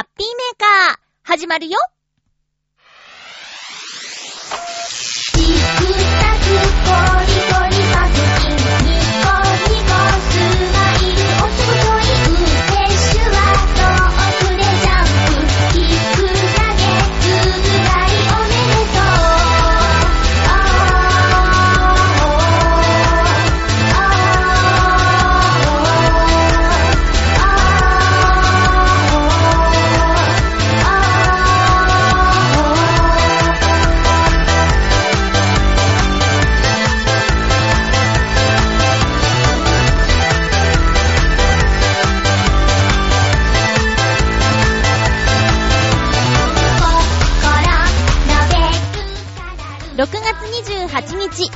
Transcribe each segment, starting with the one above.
ハッピーメーカー、始まるよ。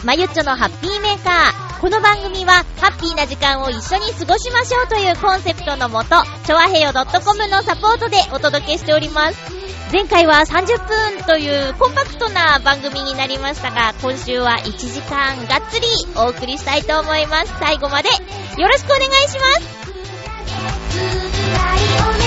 まゆっちょのハッピーメーカー。この番組は、ハッピーな時間を一緒に過ごしましょうというコンセプトのもと、ちょわへよ .com のサポートでお届けしております。前回は30分というコンパクトな番組になりましたが、今週は1時間がっつりお送りしたいと思います。最後までよろしくお願いします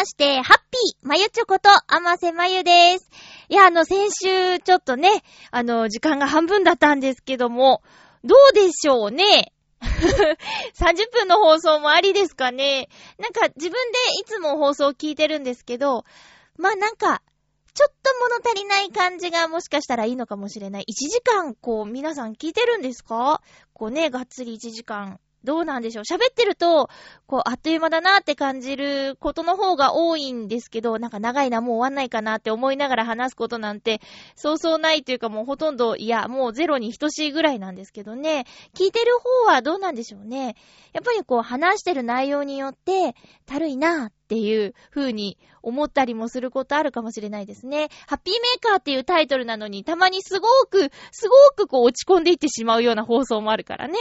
まして、ハッピーまゆちょこと、あませまゆです。いや、あの、先週、ちょっとね、あの、時間が半分だったんですけども、どうでしょうね？30分の放送もありですかね？なんか、自分でいつも放送聞いてるんですけど、まあ、なんか、ちょっと物足りない感じがもしかしたらいいのかもしれない。1時間、こう、皆さん聞いてるんですか？こうね、がっつり1時間どうなんでしょう？喋ってると、こう、あっという間だなって感じることの方が多いんですけど、なんか長いな、もう終わんないかなって思いながら話すことなんて、そうそうないというかもうほとんど、いや、もうゼロに等しいぐらいなんですけどね。聞いてる方はどうなんでしょうね？やっぱりこう、話してる内容によって、たるいなっっていう風に思ったりもすることあるかもしれないですね。ハッピーメーカーっていうタイトルなのに、たまにすごく、すごくこう落ち込んでいってしまうような放送もあるからね。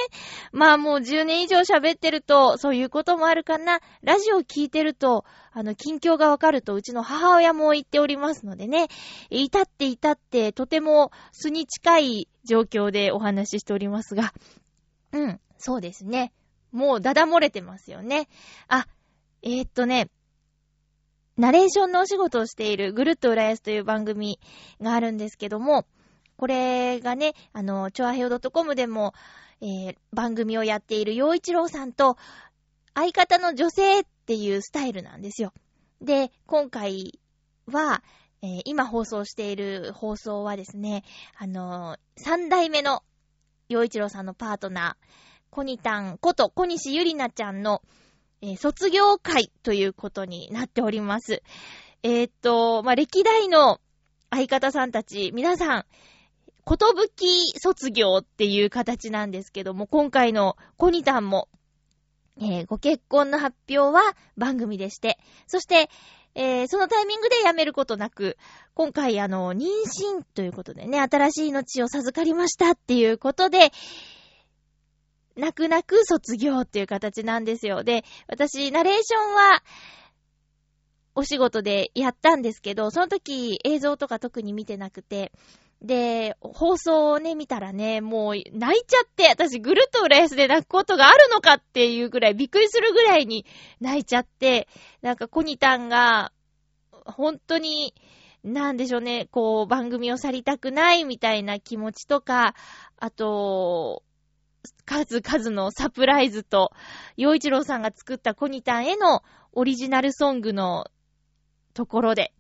まあもう10年以上喋ってると、そういうこともあるかな。ラジオ聞いてると、あの、近況がわかると、うちの母親も言っておりますのでね。至って至って、とても素に近い状況でお話ししておりますが。うん、そうですね。もうダダ漏れてますよね。あ、えー、っとね、ナレーションのお仕事をしているぐるっと浦安という番組があるんですけども、これがね、あの、チョアヘオ .com でも、えー、番組をやっている洋一郎さんと、相方の女性っていうスタイルなんですよ。で、今回は、えー、今放送している放送はですね、あのー、三代目の洋一郎さんのパートナー、コニタンこと小西ゆりなちゃんの、えー、卒業会ということになっております。えー、っと、まあ、歴代の相方さんたち、皆さん、ことぶき卒業っていう形なんですけども、今回のコニタンも、えー、ご結婚の発表は番組でして、そして、えー、そのタイミングで辞めることなく、今回あの、妊娠ということでね、新しい命を授かりましたっていうことで、泣く泣く卒業っていう形なんですよ。で、私、ナレーションは、お仕事でやったんですけど、その時映像とか特に見てなくて、で、放送をね、見たらね、もう泣いちゃって、私ぐるっと浦安で泣くことがあるのかっていうぐらい、びっくりするぐらいに泣いちゃって、なんかコニタンが、本当に、なんでしょうね、こう、番組を去りたくないみたいな気持ちとか、あと、数々のサプライズと、洋一郎さんが作ったコニタンへのオリジナルソングのところで、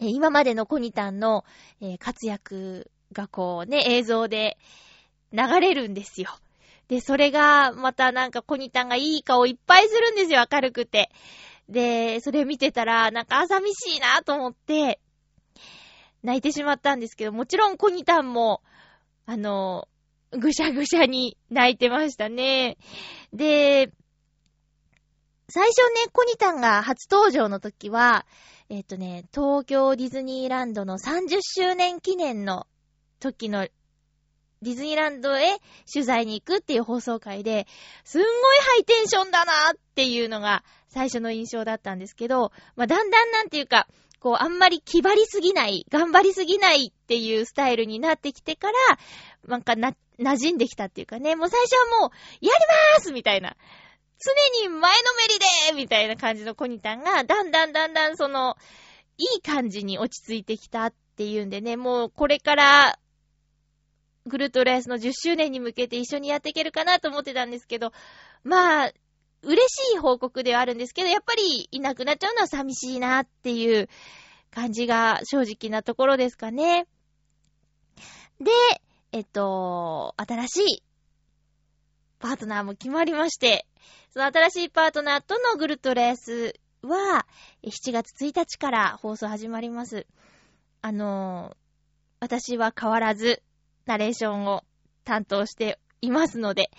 今までのコニタンの活躍がこうね、映像で流れるんですよ。で、それが、またなんかコニタンがいい顔いっぱいするんですよ、明るくて。で、それ見てたら、なんか寂しいなと思って、泣いてしまったんですけど、もちろんコニタンも、あの、ぐしゃぐしゃに泣いてましたね。で、最初ね、コニタンが初登場の時は、えっ、とね、東京ディズニーランドの30周年記念の時のディズニーランドへ取材に行くっていう放送会で、すんごいハイテンションだなっていうのが最初の印象だったんですけど、まあ、だんだんなんていうか、こう、あんまり気張りすぎない、頑張りすぎないっていうスタイルになってきてから、なんかな、馴染んできたっていうかね、もう最初はもう、やりまーすみたいな。常に前のめりでみたいな感じのコニタンが、だんだんだんだんその、いい感じに落ち着いてきたっていうんでね、もうこれから、グルートレースの10周年に向けて一緒にやっていけるかなと思ってたんですけど、まあ、嬉しい報告ではあるんですけど、やっぱりいなくなっちゃうのは寂しいなっていう感じが正直なところですかね。で、えっと、新しいパートナーも決まりまして、その新しいパートナーとのグルトレースは、7月1日から放送始まります。あの私は変わらず、ナレーションを担当していますので、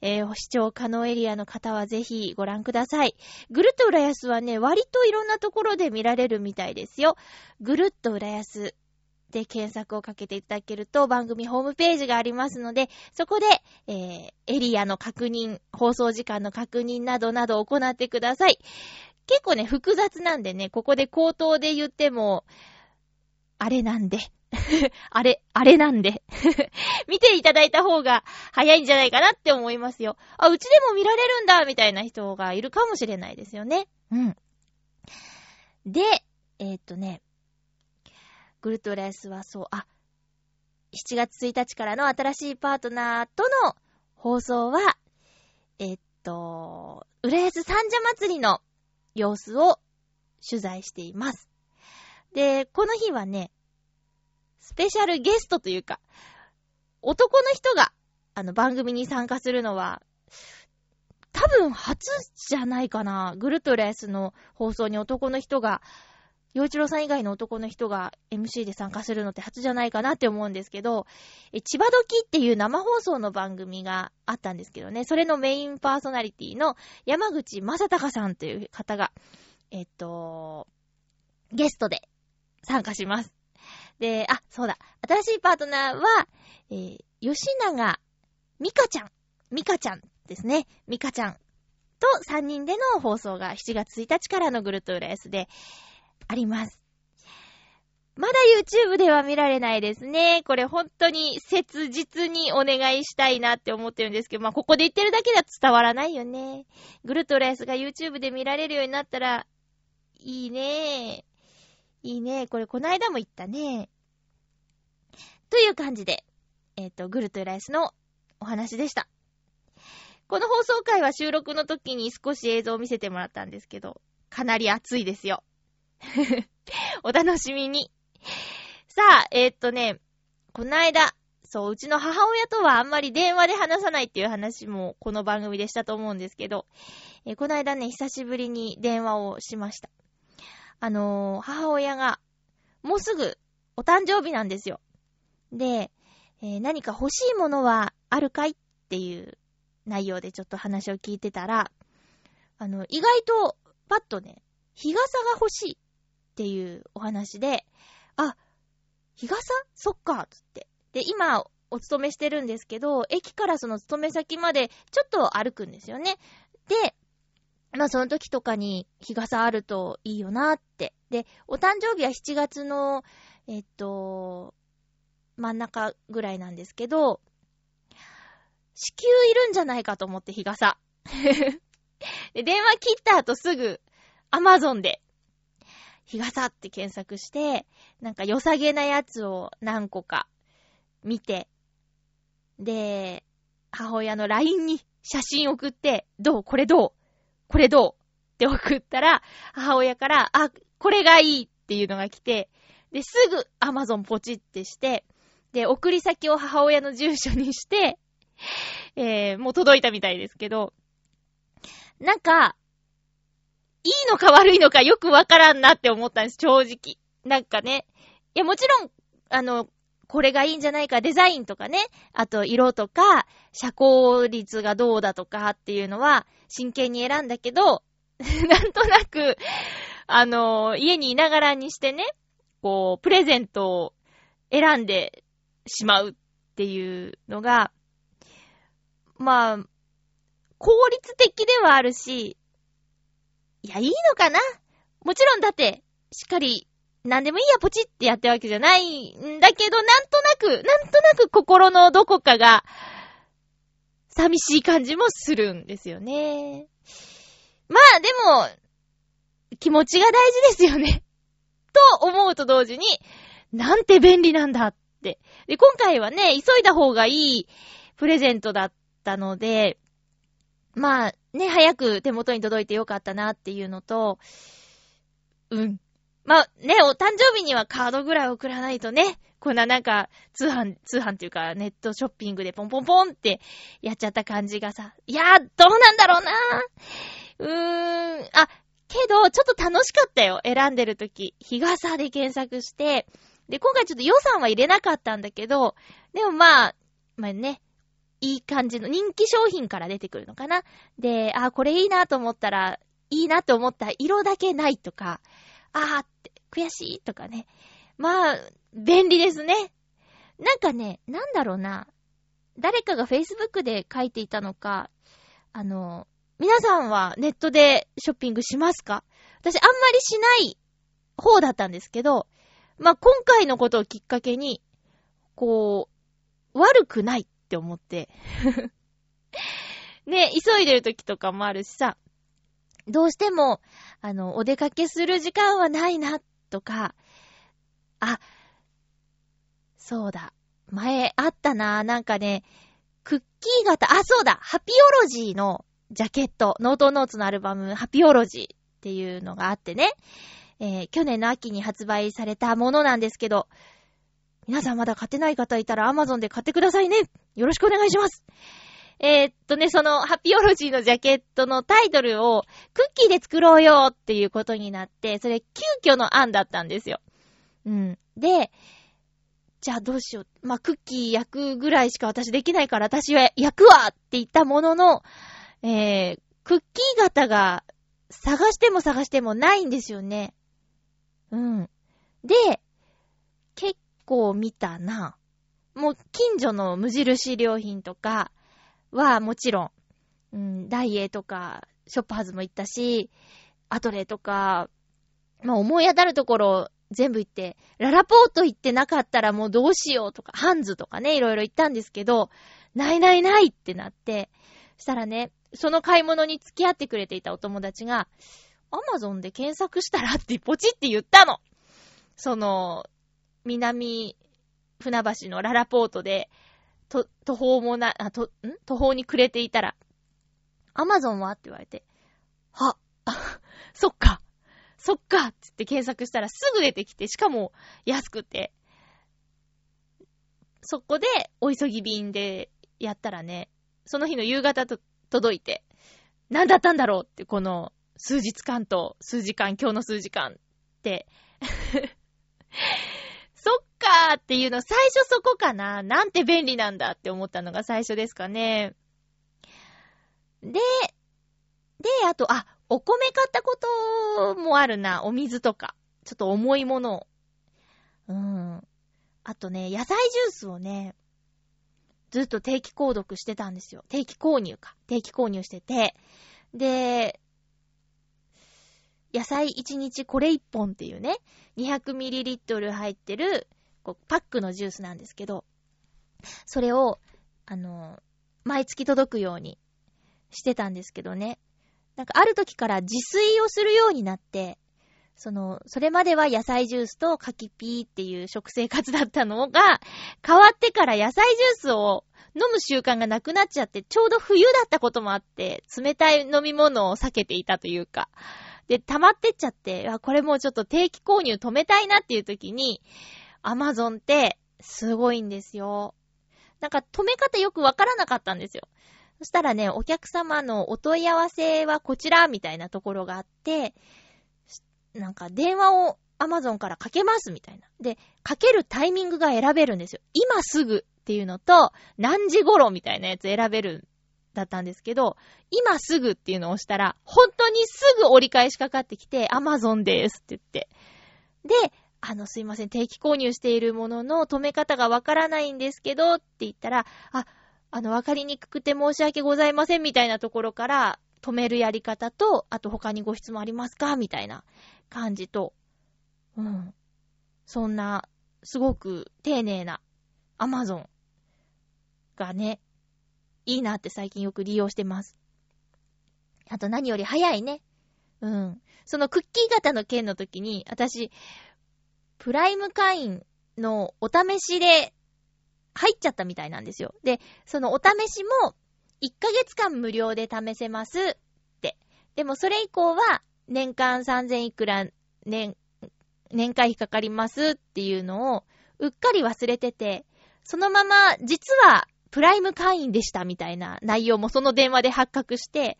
えー、視聴可能エリアの方はぜひご覧ください。ぐるっと浦安はね、割といろんなところで見られるみたいですよ。ぐるっと浦安で検索をかけていただけると番組ホームページがありますので、そこで、えー、エリアの確認、放送時間の確認などなどを行ってください。結構ね、複雑なんでね、ここで口頭で言っても、あれなんで、あれ、あれなんで 見ていただいた方が早いんじゃないかなって思いますよ。あ、うちでも見られるんだみたいな人がいるかもしれないですよね。うん。で、えー、っとね、グルトレスはそう、あ、7月1日からの新しいパートナーとの放送は、えー、っと、浦安三社祭りの様子を取材しています。で、この日はね、スペシャルゲストというか、男の人が、あの、番組に参加するのは、多分初じゃないかな。グルトレスの放送に男の人が、洋一郎さん以外の男の人が MC で参加するのって初じゃないかなって思うんですけど、え、千葉時っていう生放送の番組があったんですけどね、それのメインパーソナリティの山口正隆さんという方が、えっと、ゲストで参加します。で、あ、そうだ。新しいパートナーは、えー、吉永美香ちゃん。美香ちゃんですね。美香ちゃんと3人での放送が7月1日からのグルトゥーレースであります。まだ YouTube では見られないですね。これ本当に切実にお願いしたいなって思ってるんですけど、まあ、ここで言ってるだけでは伝わらないよね。グルトレースが YouTube で見られるようになったら、いいねいいね。これこの間も言ったね。という感じで、えっ、ー、と、グルトゥライスのお話でした。この放送回は収録の時に少し映像を見せてもらったんですけど、かなり熱いですよ。お楽しみに。さあ、えー、っとね、この間、そう、うちの母親とはあんまり電話で話さないっていう話もこの番組でしたと思うんですけど、えー、この間ね、久しぶりに電話をしました。あのー、母親が、もうすぐお誕生日なんですよ。で、えー、何か欲しいものはあるかいっていう内容でちょっと話を聞いてたら、あの、意外とパッとね、日傘が欲しいっていうお話で、あ、日傘？そっか、つって。で、今、お勤めしてるんですけど、駅からその勤め先までちょっと歩くんですよね。で、まあその時とかに日傘あるといいよなって。で、お誕生日は7月の、えっと、真ん中ぐらいなんですけど、支給いるんじゃないかと思って日傘。で、電話切った後すぐ、アマゾンで、日傘って検索して、なんか良さげなやつを何個か見て、で、母親の LINE に写真送って、どう？これどう？これどう？って送ったら、母親から、あ、これがいいっていうのが来て、で、すぐ Amazon ポチってして、で、送り先を母親の住所にして、えー、もう届いたみたいですけど、なんか、いいのか悪いのかよくわからんなって思ったんです、正直。なんかね。いや、もちろん、あの、これがいいんじゃないか、デザインとかね、あと色とか、遮光率がどうだとかっていうのは真剣に選んだけど、なんとなく、あの、家にいながらにしてね、こう、プレゼントを選んでしまうっていうのが、まあ、効率的ではあるし、いや、いいのかな？もちろんだって、しっかりなんでもいいや、ポチってやってるわけじゃないんだけど、なんとなく、なんとなく心のどこかが、寂しい感じもするんですよね。まあ、でも、気持ちが大事ですよね。と思うと同時に、なんて便利なんだって。で、今回はね、急いだ方がいいプレゼントだったので、まあ、ね、早く手元に届いてよかったなっていうのと、うん。まあ、ね、お誕生日にはカードぐらい送らないとね、こんななんか、通販、通販っていうか、ネットショッピングでポンポンポンってやっちゃった感じがさ、いや、どうなんだろうなうーん、あ、けど、ちょっと楽しかったよ、選んでるとき。日傘で検索して、で、今回ちょっと予算は入れなかったんだけど、でもまあ、まあね、いい感じの人気商品から出てくるのかな。で、あ、これいいなと思ったら、いいなと思った色だけないとか、あーって、悔しいとかね。まあ、便利ですね。なんかね、なんだろうな。誰かが Facebook で書いていたのか、あの、皆さんはネットでショッピングしますか？私あんまりしない方だったんですけど、まあ、今回のことをきっかけに、こう、悪くないって思って ね、急いでる時とかもあるしさ、どうしても、あの、お出かけする時間はないな、とか、あ、そうだ。前あったな、なんかね、クッキー型、あ、そうだ、ハピオロジーのジャケット、ノートノーツのアルバム、ハピオロジーっていうのがあってね、えー、去年の秋に発売されたものなんですけど、皆さんまだ買ってない方いたら Amazon で買ってくださいね。よろしくお願いします。えー、っとね、その、ハピオロジーのジャケットのタイトルを、クッキーで作ろうよっていうことになって、それ、急遽の案だったんですよ。うん。で、じゃあどうしよう。まあ、クッキー焼くぐらいしか私できないから私は焼くわって言ったものの、えー、クッキー型が探しても探してもないんですよね。うん。で、結構見たな。もう近所の無印良品とか、はもちろん、うん、ダイエーとか、ショッパーズも行ったし、アトレとか、まあ思い当たるところ全部行って、ララポート行ってなかったらもうどうしようとか、ハンズとかね、いろいろ行ったんですけど、ないないないってなって、したらね、その買い物に付き合ってくれていたお友達が、アマゾンで検索したらってポチって言ったの。その、南船橋のララポートで、と、途方もな、あ、と、ん？途方にくれていたら、アマゾンは？って言われて、は、あ、そっか、そっか。つって検索したらすぐ出てきて、しかも安くて、そこで、お急ぎ便でやったらね、その日の夕方と届いて、何だったんだろうって、この数日間と数時間、今日の数時間って。そっかーっていうの、最初そこかな。なんて便利なんだって思ったのが最初ですかね。で、で、あと、あ、お米買ったこともあるな。お水とか。ちょっと重いものを。うん。あとね、野菜ジュースをね、ずっと定期購読してたんですよ。定期購入か。定期購入してて。で、野菜1日これ1本っていうね、200ml 入ってる、こう、パックのジュースなんですけど、それを、あの、毎月届くようにしてたんですけどね。なんかある時から自炊をするようになって、その、それまでは野菜ジュースと柿ピーっていう食生活だったのが、変わってから野菜ジュースを飲む習慣がなくなっちゃって、ちょうど冬だったこともあって、冷たい飲み物を避けていたというか、で、溜まってっちゃって、あ、これもうちょっと定期購入止めたいなっていう時に、アマゾンってすごいんですよ。なんか止め方よくわからなかったんですよ。そしたらね、お客様のお問い合わせはこちらみたいなところがあって、なんか電話をアマゾンからかけますみたいな。で、かけるタイミングが選べるんですよ。今すぐっていうのと、何時頃みたいなやつ選べるだったんですけど、今すぐっていうのを押したら、本当にすぐ折り返しかかってきて、アマゾンですって言って。で、あの、すいません、定期購入しているものの止め方がわからないんですけど、って言ったら、あ、あの、わかりにくくて申し訳ございませんみたいなところから、止めるやり方と、あと他にご質問ありますか？みたいな感じと、うん。そんな、すごく丁寧なアマゾンがね、いいなって最近よく利用してます。あと何より早いね。うん。そのクッキー型の件の時に、私、プライム会員のお試しで入っちゃったみたいなんですよ。で、そのお試しも1ヶ月間無料で試せますって。でもそれ以降は年間3000いくら年、年会費かかりますっていうのをうっかり忘れてて、そのまま実はプライム会員でしたみたいな内容もその電話で発覚して、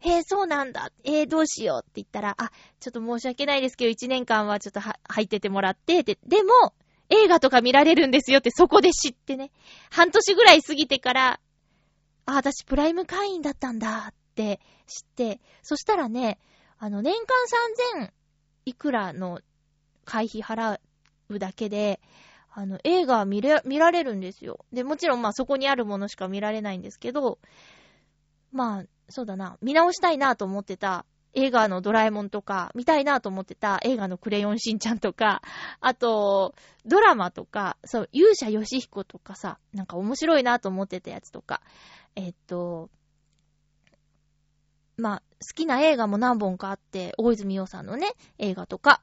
へえ、そうなんだ。えー、どうしようって言ったら、あ、ちょっと申し訳ないですけど、1年間はちょっとは入っててもらって、で、でも、映画とか見られるんですよってそこで知ってね。半年ぐらい過ぎてから、あ、私プライム会員だったんだって知って、そしたらね、あの、年間3000いくらの会費払うだけで、あの、映画見れ、見られるんですよ。で、もちろんまあそこにあるものしか見られないんですけど、まあ、そうだな、見直したいなと思ってた映画のドラえもんとか、見たいなと思ってた映画のクレヨンしんちゃんとか、あと、ドラマとか、そう、勇者よしひことかさ、なんか面白いなと思ってたやつとか、えっと、まあ、好きな映画も何本かあって、大泉洋さんのね、映画とか、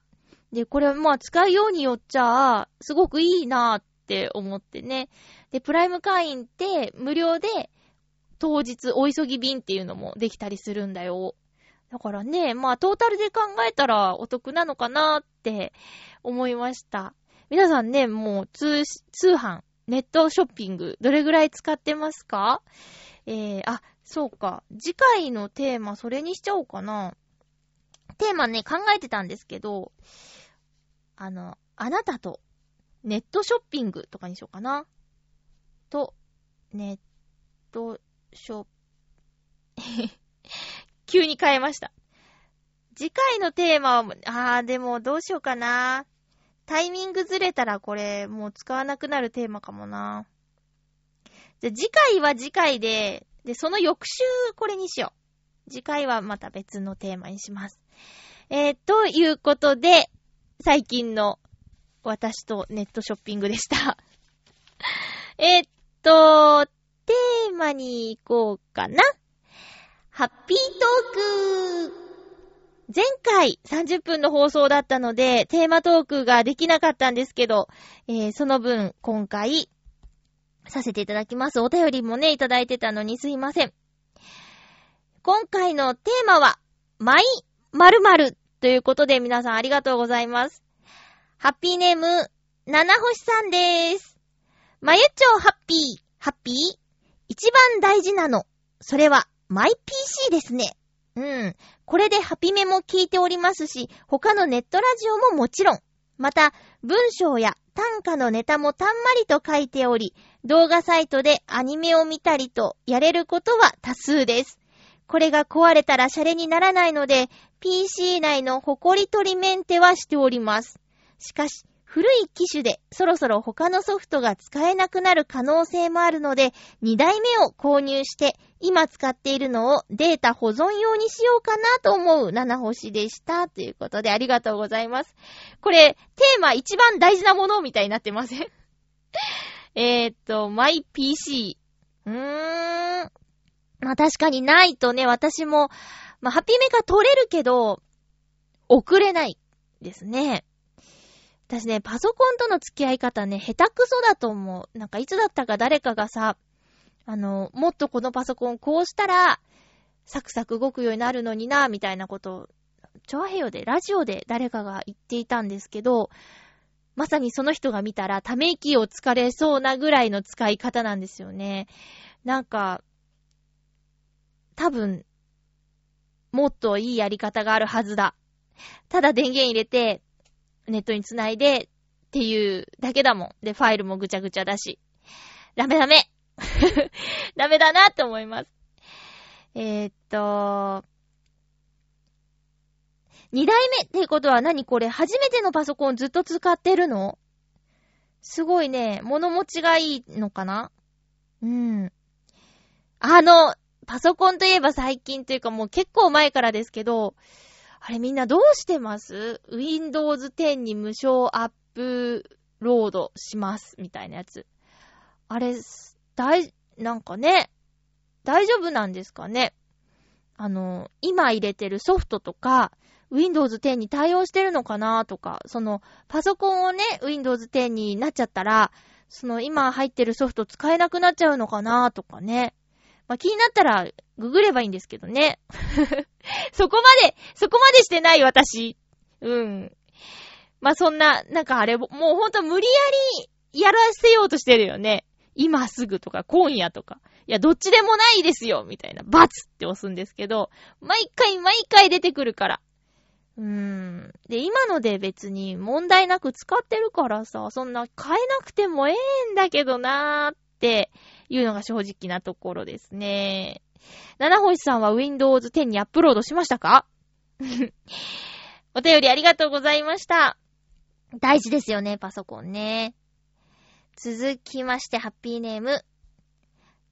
で、これまあ使うようによっちゃ、すごくいいなって思ってね。で、プライム会員って無料で当日お急ぎ便っていうのもできたりするんだよ。だからね、まあトータルで考えたらお得なのかなって思いました。皆さんね、もう通、通販、ネットショッピング、どれぐらい使ってますか？えー、あ、そうか。次回のテーマそれにしちゃおうかな。テーマね、考えてたんですけど、あの、あなたとネットショッピングとかにしようかな。と、ネットショッ、急に変えました。次回のテーマは、あー、でもどうしようかな。タイミングずれたらこれ、もう使わなくなるテーマかもな。じゃ、次回は次回で、で、その翌週これにしよう。次回はまた別のテーマにします。えー、ということで、最近の私とネットショッピングでした えっと、テーマに行こうかな。ハッピートーク前回30分の放送だったので、テーマトークができなかったんですけど、えー、その分、今回、させていただきます。お便りもね、いただいてたのにすいません。今回のテーマは、マイ〇〇ということで皆さんありがとうございます。ハッピーネーム、七星さんでーす。まゆちょハッピー、ハッピー？一番大事なの。それは、マイ PC ですね。うん。これでハピメも聞いておりますし、他のネットラジオももちろん。また、文章や短歌のネタもたんまりと書いており、動画サイトでアニメを見たりとやれることは多数です。これが壊れたらシャレにならないので、PC 内のホコリ取りメンテはしております。しかし、古い機種でそろそろ他のソフトが使えなくなる可能性もあるので、2台目を購入して、今使っているのをデータ保存用にしようかなと思う7星でした。ということでありがとうございます。これ、テーマ一番大事なものみたいになってません？えっと、マイ PC。うーん。まあ確かにないとね、私も、まあハッピーメーカー取れるけど、送れない。ですね。私ね、パソコンとの付き合い方ね、下手くそだと思う。なんかいつだったか誰かがさ、あの、もっとこのパソコンこうしたら、サクサク動くようになるのにな、みたいなことを、チョアヘヨで、ラジオで誰かが言っていたんですけど、まさにその人が見たら、ため息を疲れそうなぐらいの使い方なんですよね。なんか、多分、もっといいやり方があるはずだ。ただ電源入れて、ネットにつないで、っていうだけだもん。で、ファイルもぐちゃぐちゃだし。ダメダメ ダメだなって思います。えー、っと、二代目ってことは何これ？初めてのパソコンずっと使ってるの？すごいね、物持ちがいいのかな？うん。あの、パソコンといえば最近というかもう結構前からですけど、あれみんなどうしてます ?Windows 10に無償アップロードしますみたいなやつ。あれ、大、なんかね、大丈夫なんですかね？あの、今入れてるソフトとか、Windows 10に対応してるのかなとか、その、パソコンをね、Windows 10になっちゃったら、その今入ってるソフト使えなくなっちゃうのかなとかね。まあ、気になったら、ググればいいんですけどね。そこまで、そこまでしてない私。うん。まあ、そんな、なんかあれ、もうほんと無理やりやらせようとしてるよね。今すぐとか今夜とか。いや、どっちでもないですよみたいな。バツって押すんですけど、毎回毎回出てくるから。うーん。で、今ので別に問題なく使ってるからさ、そんな変えなくてもええんだけどなーっっていうのが正直なところですね。七星さんは Windows 10にアップロードしましたか？お便りありがとうございました。大事ですよね、パソコンね。続きまして、ハッピーネーム。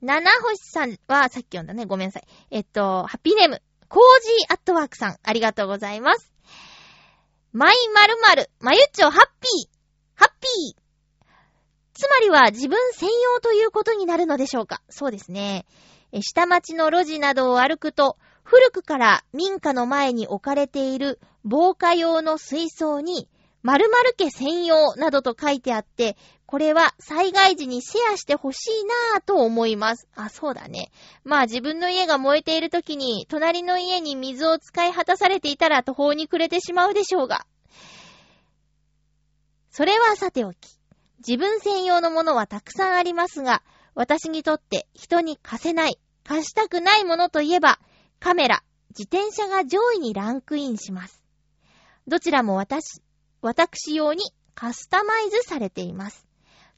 七星さんは、さっき読んだね。ごめんなさい。えっと、ハッピーネーム。コージーアットワークさん、ありがとうございます。マイまるまる、まゆっちょハッピー、ハッピー。つまりは自分専用ということになるのでしょうか？そうですね。下町の路地などを歩くと、古くから民家の前に置かれている防火用の水槽に、〇〇家専用などと書いてあって、これは災害時にシェアしてほしいなぁと思います。あ、そうだね。まあ自分の家が燃えている時に、隣の家に水を使い果たされていたら途方に暮れてしまうでしょうが。それはさておき。自分専用のものはたくさんありますが、私にとって人に貸せない、貸したくないものといえば、カメラ、自転車が上位にランクインします。どちらも私、私用にカスタマイズされています。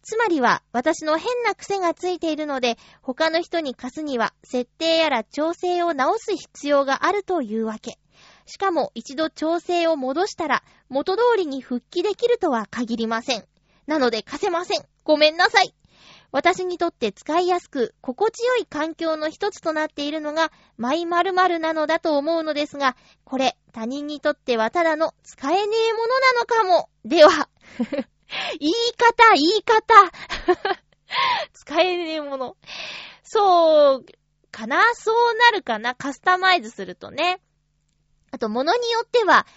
つまりは、私の変な癖がついているので、他の人に貸すには、設定やら調整を直す必要があるというわけ。しかも、一度調整を戻したら、元通りに復帰できるとは限りません。なので貸せません。ごめんなさい。私にとって使いやすく、心地よい環境の一つとなっているのが、マイ〇〇なのだと思うのですが、これ、他人にとってはただの使えねえものなのかも。では、言い方、言い方。使えねえもの。そう、かな？そうなるかな？カスタマイズするとね。あと、物によっては、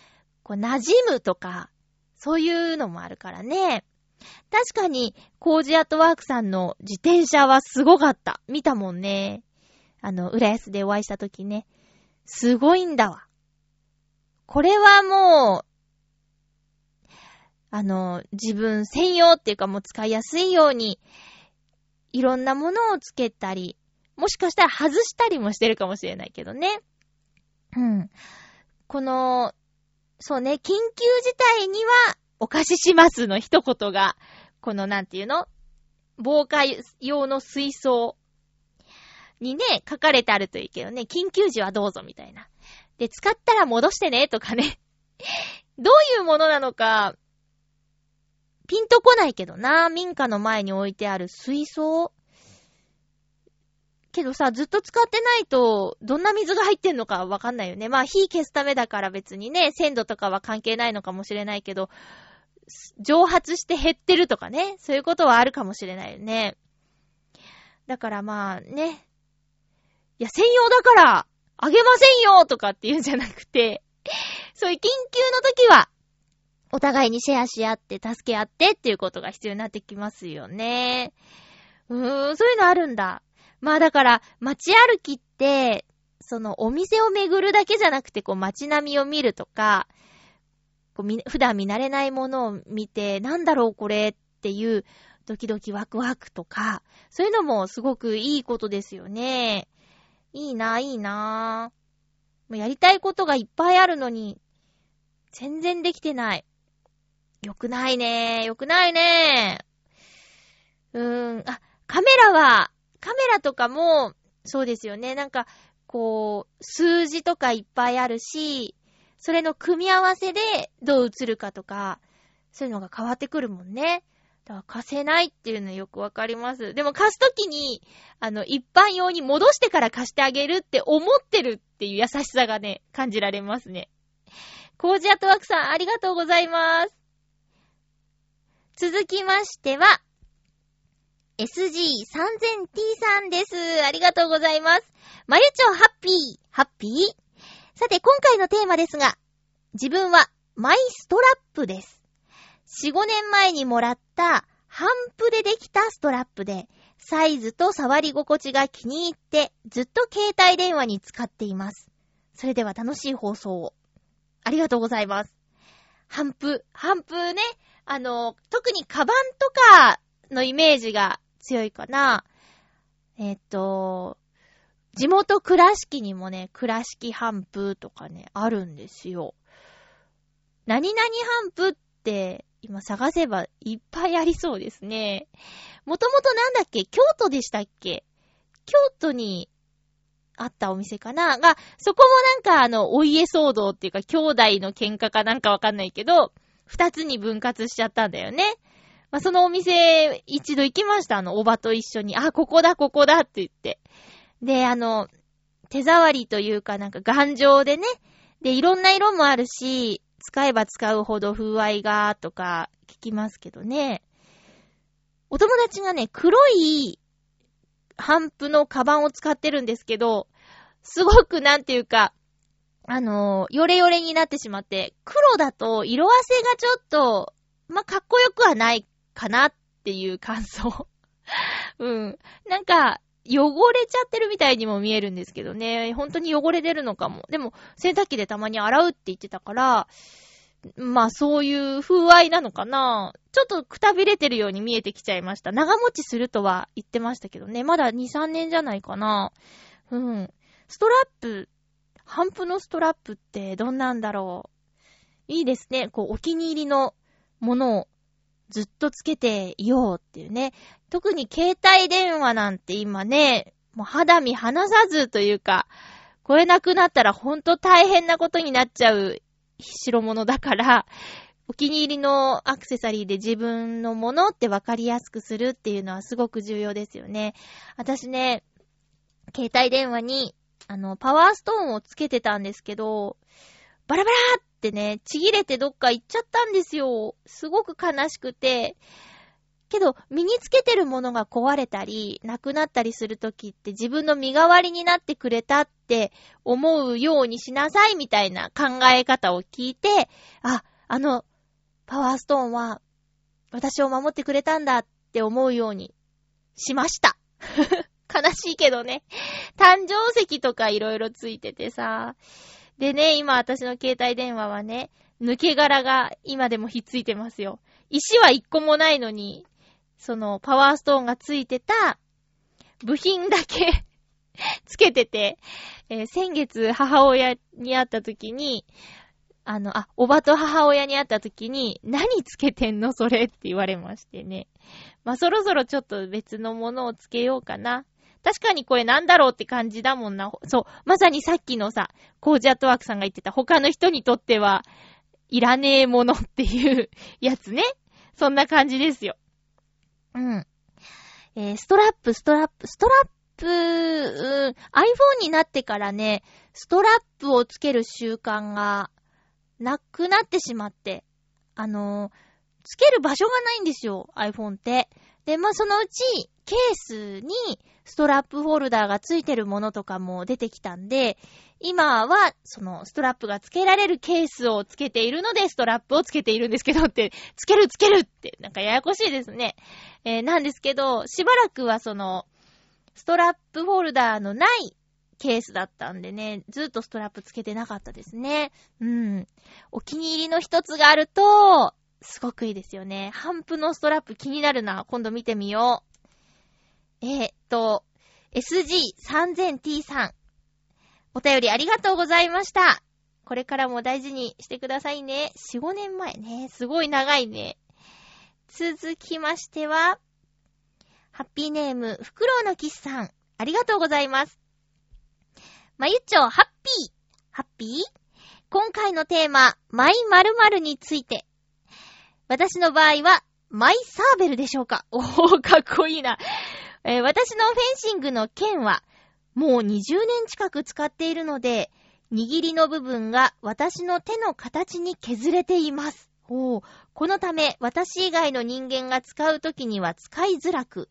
こう、馴染むとか、そういうのもあるからね。確かに、コージアットワークさんの自転車はすごかった。見たもんね。あの、浦安でお会いした時ね。すごいんだわ。これはもう、あの、自分専用っていうかもう使いやすいように、いろんなものをつけたり、もしかしたら外したりもしてるかもしれないけどね。うん。この、そうね、緊急事態にはお貸ししますの一言が、このなんていうの？防火用の水槽にね、書かれてあるといいけどね、緊急時はどうぞみたいな。で、使ったら戻してね、とかね。どういうものなのか、ピンとこないけどな。民家の前に置いてある水槽。けどさ、ずっと使ってないと、どんな水が入ってんのかわかんないよね。まあ、火消すためだから別にね、鮮度とかは関係ないのかもしれないけど、蒸発して減ってるとかね、そういうことはあるかもしれないよね。だからまあね、いや、専用だから、あげませんよとかって言うんじゃなくて、そういう緊急の時は、お互いにシェアし合って助け合ってっていうことが必要になってきますよね。うーん、そういうのあるんだ。まあだから、街歩きって、そのお店を巡るだけじゃなくて、こう街並みを見るとか、こう普段見慣れないものを見て、なんだろうこれっていうドキドキワクワクとか、そういうのもすごくいいことですよね。いいな、いいな。もうやりたいことがいっぱいあるのに、全然できてない。よくないね。よくないね。うーん、あ、カメラは、カメラとかも、そうですよね。なんか、こう、数字とかいっぱいあるし、それの組み合わせでどう映るかとか、そういうのが変わってくるもんね。だから貸せないっていうのよくわかります。でも貸すときに、あの、一般用に戻してから貸してあげるって思ってるっていう優しさがね、感じられますね。コージアトワークさん、ありがとうございます。続きましては、SG3000T さんです。ありがとうございます。まゆちょハッピー、ハッピー？さて、今回のテーマですが、自分はマイストラップです。4、5年前にもらったハンプでできたストラップで、サイズと触り心地が気に入って、ずっと携帯電話に使っています。それでは楽しい放送を。ありがとうございます。ハンプ、ハンプね、あの、特にカバンとかのイメージが強いかな。えっ、と、地元倉敷にもね、倉敷ハンプとかね、あるんですよ。何々ハンプって今探せばいっぱいありそうですね。もともとなんだっけ？京都でしたっけ？京都にあったお店かな？が、そこもなんかあの、お家騒動っていうか、兄弟の喧嘩かなんかわかんないけど、二つに分割しちゃったんだよね。まあ、そのお店、一度行きました。あの、おばと一緒に。あ、ここだ、ここだって言って。で、あの、手触りというかなんか頑丈でね。で、いろんな色もあるし、使えば使うほど風合いが、とか聞きますけどね。お友達がね、黒いハンプのカバンを使ってるんですけど、すごくなんていうか、あのヨレヨレになってしまって、黒だと色あせがちょっと、ま、かっこよくはないかなっていう感想。うん。なんか、汚れちゃってるみたいにも見えるんですけどね。本当に汚れてるのかも。でも、洗濯機でたまに洗うって言ってたから、まあそういう風合いなのかな。ちょっとくたびれてるように見えてきちゃいました。長持ちするとは言ってましたけどね。まだ2、3年じゃないかな。うん。ストラップハンプのストラップってどんなんだろう。いいですね。こう、お気に入りのものをずっとつけていようっていうね。特に携帯電話なんて今ね、もう肌身離さずというか、これなくなったらほんと大変なことになっちゃう代物だから、お気に入りのアクセサリーで自分のものってわかりやすくするっていうのはすごく重要ですよね。私ね、携帯電話にあの、パワーストーンをつけてたんですけど、バラバラってね、ちぎれてどっか行っちゃったんですよ。すごく悲しくて。けど、身につけてるものが壊れたり、なくなったりするときって自分の身代わりになってくれたって思うようにしなさいみたいな考え方を聞いて、あ、あの、パワーストーンは私を守ってくれたんだって思うようにしました。悲しいけどね。誕生石とかいろいろついててさ。でね、今私の携帯電話はね、抜け殻が今でもひっついてますよ。石は一個もないのに、そのパワーストーンがついてた部品だけ つけてて、えー、先月母親に会った時に、あの、あ、おばと母親に会った時に、何つけてんのそれって言われましてね。まあ、そろそろちょっと別のものをつけようかな。確かにこれなんだろうって感じだもんな。そう。まさにさっきのさ、コージアットワークさんが言ってた他の人にとっては、いらねえものっていうやつね。そんな感じですよ。うん。えー、ストラップ、ストラップ、ストラップ、うん、iPhone になってからね、ストラップをつける習慣がなくなってしまって、あのー、つける場所がないんですよ、iPhone って。で、まあ、そのうち、ケースにストラップホルダーがついてるものとかも出てきたんで、今は、その、ストラップがつけられるケースをつけているので、ストラップをつけているんですけどって、つけるつけるって、なんかややこしいですね。えー、なんですけど、しばらくはその、ストラップホルダーのないケースだったんでね、ずっとストラップつけてなかったですね。うん。お気に入りの一つがあると、すごくいいですよね。ハンプのストラップ気になるな。今度見てみよう。えー、っと、SG3000T さん。お便りありがとうございました。これからも大事にしてくださいね。4、5年前ね。すごい長いね。続きましては、ハッピーネーム、フクロウのキスさん。ありがとうございます。まゆっちょ、ハッピー。ハッピー？今回のテーマ、マイ〇〇について。私の場合は、マイサーベルでしょうか？おー、かっこいいな。えー、私のフェンシングの剣は、もう20年近く使っているので、握りの部分が私の手の形に削れています。このため、私以外の人間が使うときには使いづらく、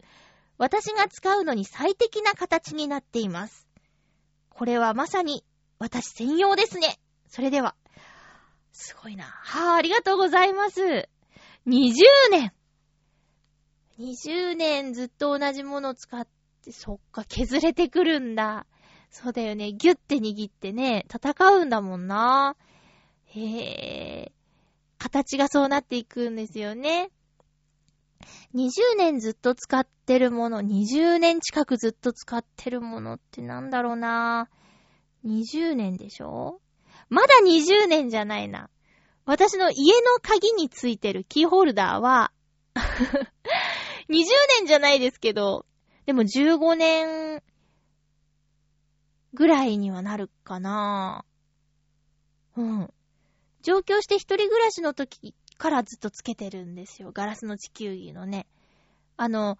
私が使うのに最適な形になっています。これはまさに私専用ですね。それでは。すごいな。はぁ、ありがとうございます。20年 !20 年ずっと同じもの使って、そっか、削れてくるんだ。そうだよね。ギュッて握ってね、戦うんだもんな。へえ。形がそうなっていくんですよね。20年ずっと使ってるもの、20年近くずっと使ってるものってなんだろうな。20年でしょ？まだ20年じゃないな。私の家の鍵についてるキーホルダーは20年じゃないですけど、でも15年ぐらいにはなるかなうん。上京して一人暮らしの時からずっとつけてるんですよ。ガラスの地球儀のね。あの、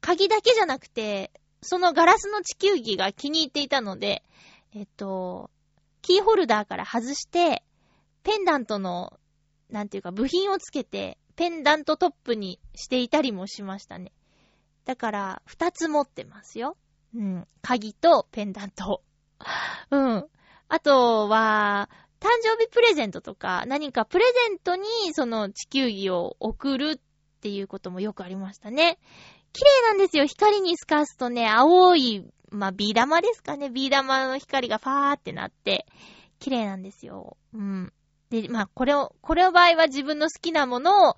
鍵だけじゃなくて、そのガラスの地球儀が気に入っていたので、えっと、キーホルダーから外して、ペンダントの、なんていうか部品をつけて、ペンダントトップにしていたりもしましたね。だから、二つ持ってますよ。うん。鍵とペンダント。うん。あとは、誕生日プレゼントとか、何かプレゼントにその地球儀を送るっていうこともよくありましたね。綺麗なんですよ。光に透かすとね、青い、まあ、ビー玉ですかね。ビー玉の光がファーってなって、綺麗なんですよ。うん。で、まあ、これを、これの場合は自分の好きなものを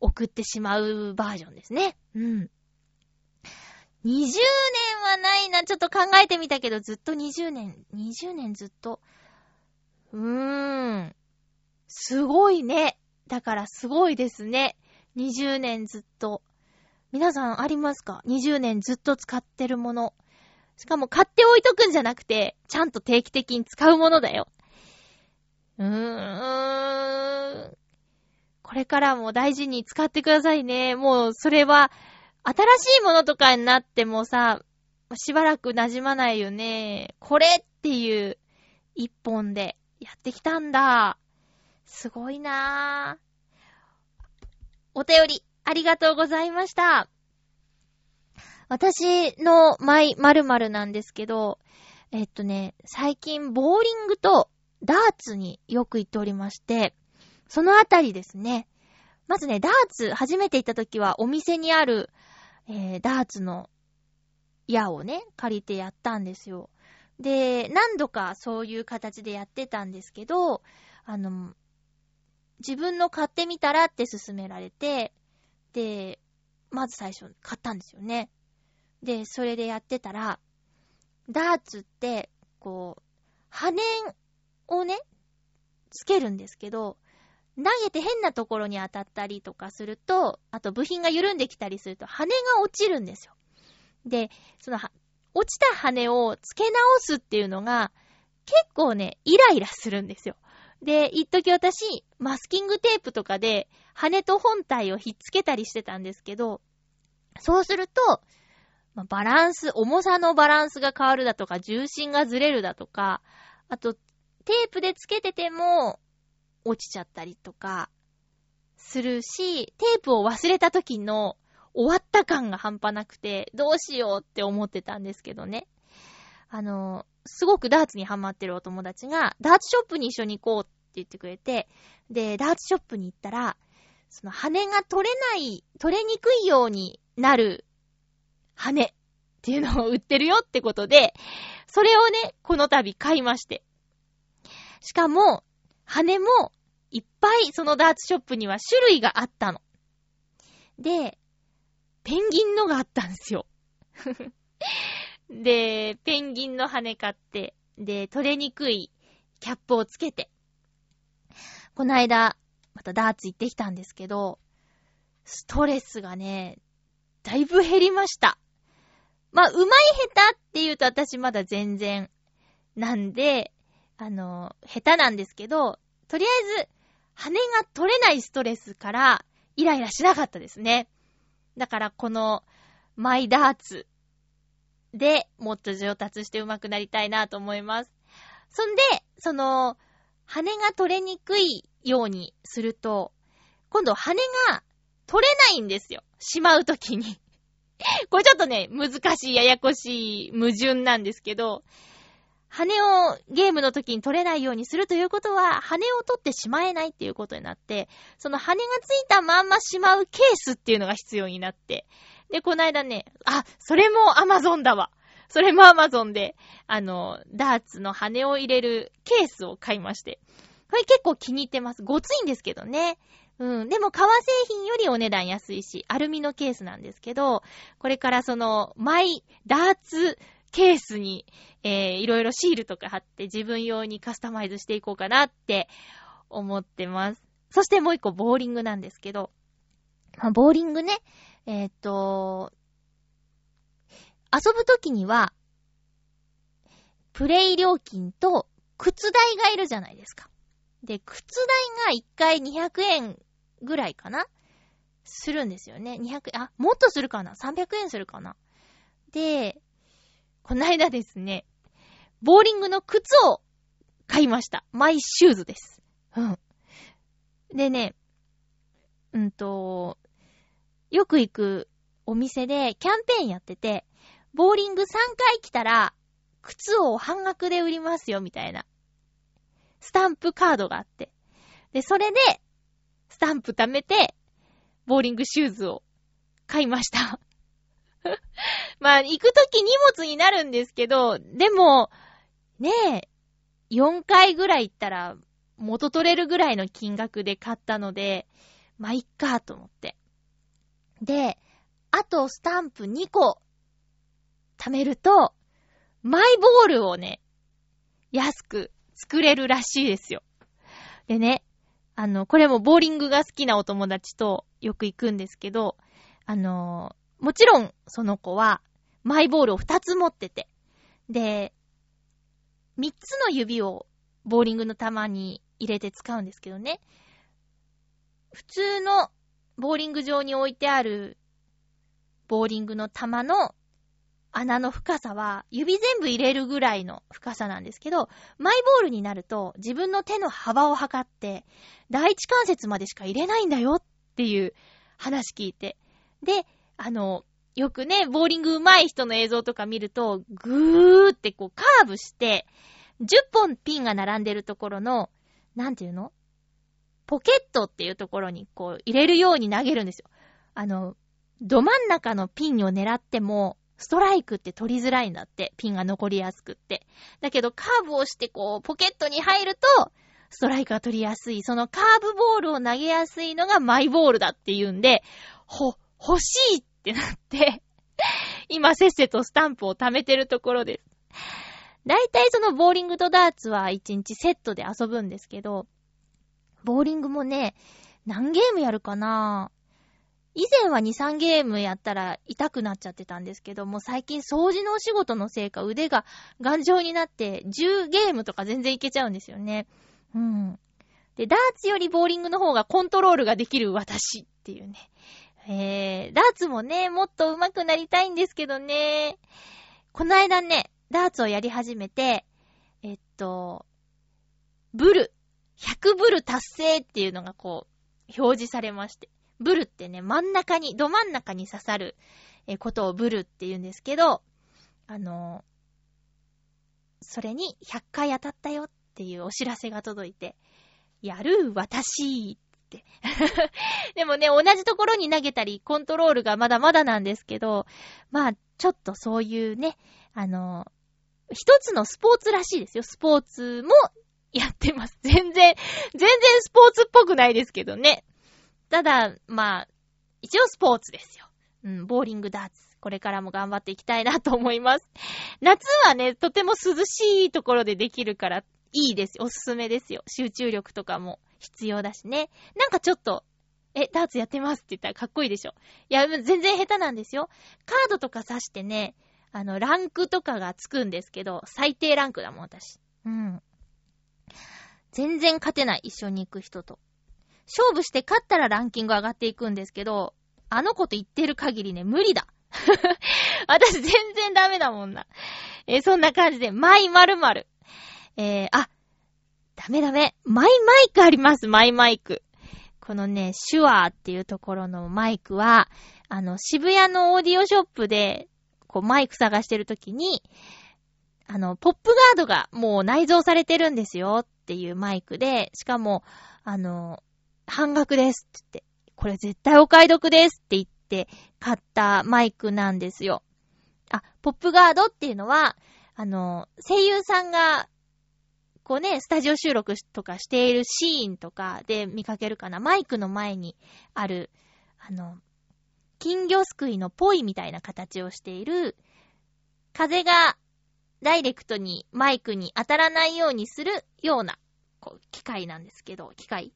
送ってしまうバージョンですね。うん。20年はないな。ちょっと考えてみたけど、ずっと20年、20年ずっと。うーん。すごいね。だからすごいですね。20年ずっと。皆さんありますか ?20 年ずっと使ってるもの。しかも買っておいとくんじゃなくて、ちゃんと定期的に使うものだよ。うーん。これからも大事に使ってくださいね。もう、それは、新しいものとかになってもさ、しばらく馴染まないよね。これっていう一本でやってきたんだ。すごいなぁ。お便り、ありがとうございました。私のマイ〇〇なんですけど、えっとね、最近ボーリングとダーツによく行っておりまして、そのあたりですね。まずね、ダーツ、初めて行った時はお店にある、えー、ダーツの矢をね、借りてやったんですよ。で、何度かそういう形でやってたんですけど、あの、自分の買ってみたらって勧められて、で、まず最初買ったんですよね。で、それでやってたら、ダーツって、こう、羽をね、つけるんですけど、投げて変なところに当たったりとかすると、あと部品が緩んできたりすると羽が落ちるんですよ。で、その、落ちた羽を付け直すっていうのが、結構ね、イライラするんですよ。で、一時私、マスキングテープとかで、羽と本体をひっつけたりしてたんですけど、そうすると、バランス、重さのバランスが変わるだとか、重心がずれるだとか、あと、テープでつけてても落ちちゃったりとかするし、テープを忘れた時の終わった感が半端なくて、どうしようって思ってたんですけどね。あの、すごくダーツにハマってるお友達が、ダーツショップに一緒に行こうって言ってくれて、で、ダーツショップに行ったら、その羽が取れない、取れにくいようになる羽っていうのを売ってるよってことで、それをね、この度買いまして。しかも、羽もいっぱいそのダーツショップには種類があったの。で、ペンギンのがあったんですよ。で、ペンギンの羽買って、で、取れにくいキャップをつけて、この間、またダーツ行ってきたんですけど、ストレスがね、だいぶ減りました。まあ、うまい下手って言うと私まだ全然なんで、あの、下手なんですけど、とりあえず、羽が取れないストレスからイライラしなかったですね。だからこのマイダーツでもっと上達して上手くなりたいなと思います。そんで、その、羽が取れにくいようにすると、今度羽が取れないんですよ。しまうときに。これちょっとね、難しい、ややこしい矛盾なんですけど、羽をゲームの時に取れないようにするということは、羽を取ってしまえないっていうことになって、その羽がついたまんましまうケースっていうのが必要になって、で、この間ね、あ、それもアマゾンだわ。それもアマゾンで、あの、ダーツの羽を入れるケースを買いまして。これ結構気に入ってます。ごついんですけどね。うん。でも革製品よりお値段安いし、アルミのケースなんですけど、これからその、マイダーツケースに、えー、いろいろシールとか貼って自分用にカスタマイズしていこうかなって思ってます。そしてもう一個ボーリングなんですけど、まあ、ボーリングね、えー、っと、遊ぶときには、プレイ料金と靴代がいるじゃないですか。で、靴代が1回200円ぐらいかな？するんですよね。200、あ、もっとするかな ?300 円するかな？で、こないだですね、ボーリングの靴を買いました。マイシューズです。うん。でね、うんと、よく行くお店でキャンペーンやってて、ボーリング3回来たら、靴を半額で売りますよ、みたいな。スタンプカードがあって。で、それで、スタンプ貯めて、ボーリングシューズを買いました。まあ、行くとき荷物になるんですけど、でも、ねえ、4回ぐらい行ったら、元取れるぐらいの金額で買ったので、まあ、いっか、と思って。で、あとスタンプ2個、貯めると、マイボールをね、安く作れるらしいですよ。でね、あの、これもボーリングが好きなお友達とよく行くんですけど、あのもちろん、その子は、マイボールを2つ持ってて。で、3つの指をボーリングの球に入れて使うんですけどね。普通のボーリング場に置いてあるボーリングの球の穴の深さは指全部入れるぐらいの深さなんですけど、マイボールになると自分の手の幅を測って第一関節までしか入れないんだよっていう話聞いて。で、あの、よくね、ボーリング上手い人の映像とか見ると、ぐーってこうカーブして、10本ピンが並んでるところの、なんていうの？ポケットっていうところにこう入れるように投げるんですよ。あの、ど真ん中のピンを狙っても、ストライクって取りづらいんだって。ピンが残りやすくって。だけどカーブをしてこう、ポケットに入ると、ストライクが取りやすい。そのカーブボールを投げやすいのがマイボールだっていうんで、ほ、欲しいってなって 今せっせとスタンプを貯めてるところです。だいたいそのボーリングとダーツは1日セットで遊ぶんですけど、ボーリングもね、何ゲームやるかな以前は2、3ゲームやったら痛くなっちゃってたんですけども、最近掃除のお仕事のせいか腕が頑丈になって10ゲームとか全然いけちゃうんですよね。うん。で、ダーツよりボーリングの方がコントロールができる私っていうね。えー、ダーツもね、もっと上手くなりたいんですけどね。この間ね、ダーツをやり始めて、えっと、ブル、100ブル達成っていうのがこう、表示されまして。ブルってね、真ん中に、ど真ん中に刺さるえことをブルって言うんですけど、あの、それに100回当たったよっていうお知らせが届いて、やる私って。でもね、同じところに投げたり、コントロールがまだまだなんですけど、まあ、ちょっとそういうね、あの、一つのスポーツらしいですよ。スポーツもやってます。全然、全然スポーツっぽくないですけどね。ただ、まあ、一応スポーツですよ。うん、ボーリングダーツ。これからも頑張っていきたいなと思います。夏はね、とても涼しいところでできるから、いいですよ。おすすめですよ。集中力とかも必要だしね。なんかちょっと、え、ダーツやってますって言ったらかっこいいでしょ。いや、全然下手なんですよ。カードとか刺してね、あの、ランクとかがつくんですけど、最低ランクだもん、私。うん。全然勝てない、一緒に行く人と。勝負して勝ったらランキング上がっていくんですけど、あの子と言ってる限りね、無理だ。私全然ダメだもんな。えー、そんな感じで、マイ〇〇。えー、あ、ダメダメ。マイマイクあります、マイマイク。このね、シュワーっていうところのマイクは、あの、渋谷のオーディオショップで、こう、マイク探してるときに、あの、ポップガードがもう内蔵されてるんですよっていうマイクで、しかも、あの、半額ですって言って、これ絶対お買い得ですって言って買ったマイクなんですよ。あ、ポップガードっていうのは、あの、声優さんが、こうね、スタジオ収録とかしているシーンとかで見かけるかな。マイクの前にある、あの、金魚すくいのポイみたいな形をしている、風がダイレクトにマイクに当たらないようにするような、こう、機械なんですけど、機械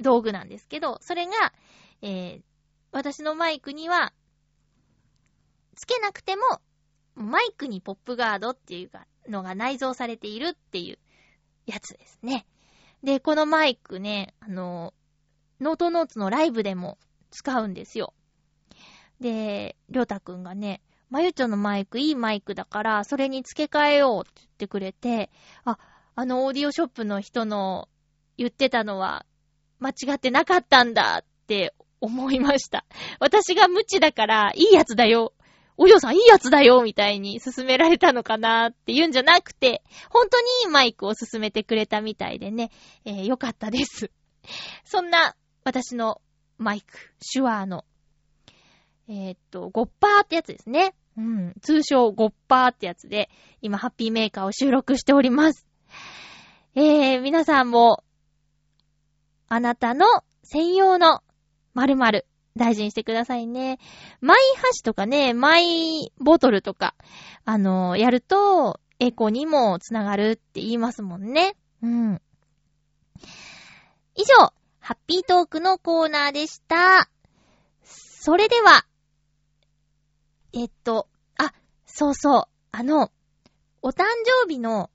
道具なんですけど、それが、えー、私のマイクには、つけなくても、マイクにポップガードっていうのが内蔵されているっていうやつですね。で、このマイクね、あの、ノートノーツのライブでも使うんですよ。で、りょうたくんがね、まゆちょのマイクいいマイクだから、それに付け替えようって言ってくれて、あ、あのオーディオショップの人の言ってたのは間違ってなかったんだって思いました。私が無知だから、いいやつだよ。お嬢さんいいやつだよみたいに勧められたのかなって言うんじゃなくて、本当にいいマイクを勧めてくれたみたいでね、えー、よかったです。そんな私のマイク、シュワーの、えー、っと、ゴッパーってやつですね。うん。通称ゴッパーってやつで、今ハッピーメーカーを収録しております。えー、皆さんもあなたの専用の〇〇大事にしてくださいね。マイ箸とかね、マイボトルとか、あの、やると、エコにもつながるって言いますもんね。うん。以上、ハッピートークのコーナーでした。それでは、えっと、あ、そうそう、あの、お誕生日の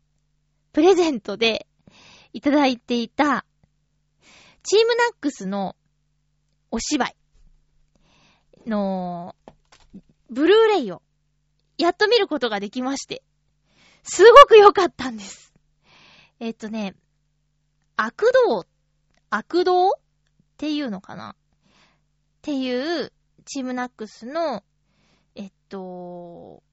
プレゼントでいただいていたチームナックスのお芝居のブルーレイをやっと見ることができまして、すごく良かったんです。えっとね、悪道、悪道っていうのかな？っていうチームナックスの、えっと、